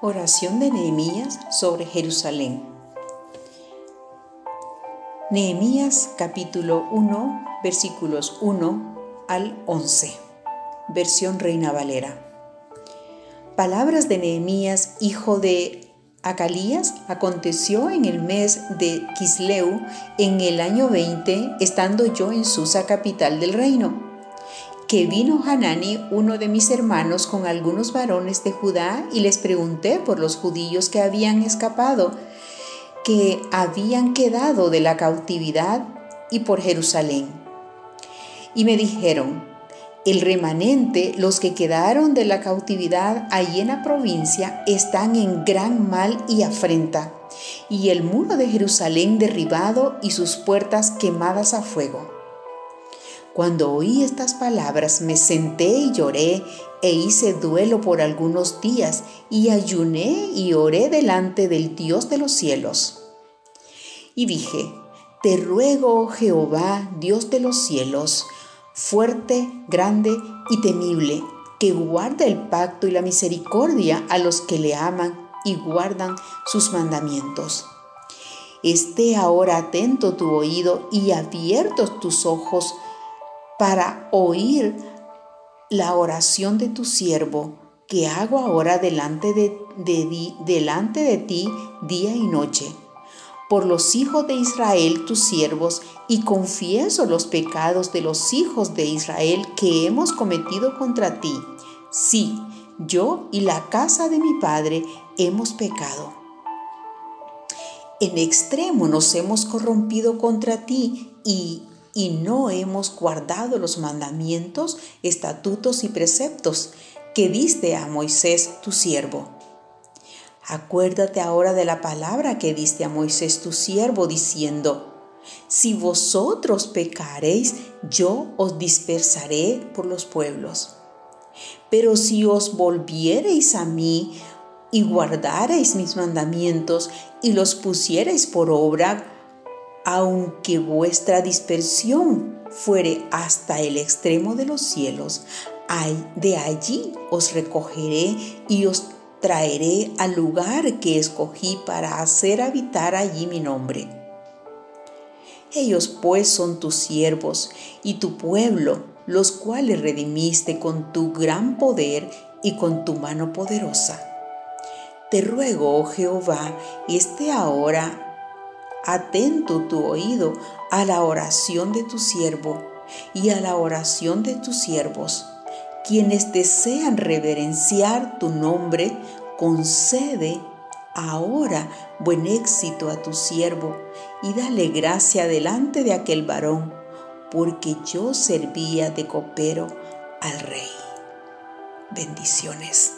Oración de Nehemías sobre Jerusalén. Nehemías capítulo 1 versículos 1 al 11. Versión Reina Valera. Palabras de Nehemías, hijo de Acalías, aconteció en el mes de Kisleu, en el año 20, estando yo en Susa, capital del reino que vino Hanani, uno de mis hermanos, con algunos varones de Judá, y les pregunté por los judíos que habían escapado, que habían quedado de la cautividad y por Jerusalén. Y me dijeron, el remanente, los que quedaron de la cautividad allí en la provincia, están en gran mal y afrenta, y el muro de Jerusalén derribado y sus puertas quemadas a fuego. Cuando oí estas palabras me senté y lloré e hice duelo por algunos días y ayuné y oré delante del Dios de los cielos. Y dije, Te ruego, oh Jehová, Dios de los cielos, fuerte, grande y temible, que guarde el pacto y la misericordia a los que le aman y guardan sus mandamientos. Esté ahora atento tu oído y abiertos tus ojos para oír la oración de tu siervo que hago ahora delante de, delante de ti día y noche, por los hijos de Israel tus siervos, y confieso los pecados de los hijos de Israel que hemos cometido contra ti. Sí, yo y la casa de mi padre hemos pecado. En extremo nos hemos corrompido contra ti y y no hemos guardado los mandamientos, estatutos y preceptos que diste a Moisés tu siervo. Acuérdate ahora de la palabra que diste a Moisés tu siervo, diciendo, si vosotros pecareis, yo os dispersaré por los pueblos. Pero si os volviereis a mí y guardareis mis mandamientos y los pusiereis por obra, aunque vuestra dispersión fuere hasta el extremo de los cielos, de allí os recogeré y os traeré al lugar que escogí para hacer habitar allí mi nombre. Ellos pues son tus siervos y tu pueblo, los cuales redimiste con tu gran poder y con tu mano poderosa. Te ruego, oh Jehová, esté ahora atento tu oído a la oración de tu siervo y a la oración de tus siervos. Quienes desean reverenciar tu nombre, concede ahora buen éxito a tu siervo y dale gracia delante de aquel varón, porque yo servía de copero al rey. Bendiciones.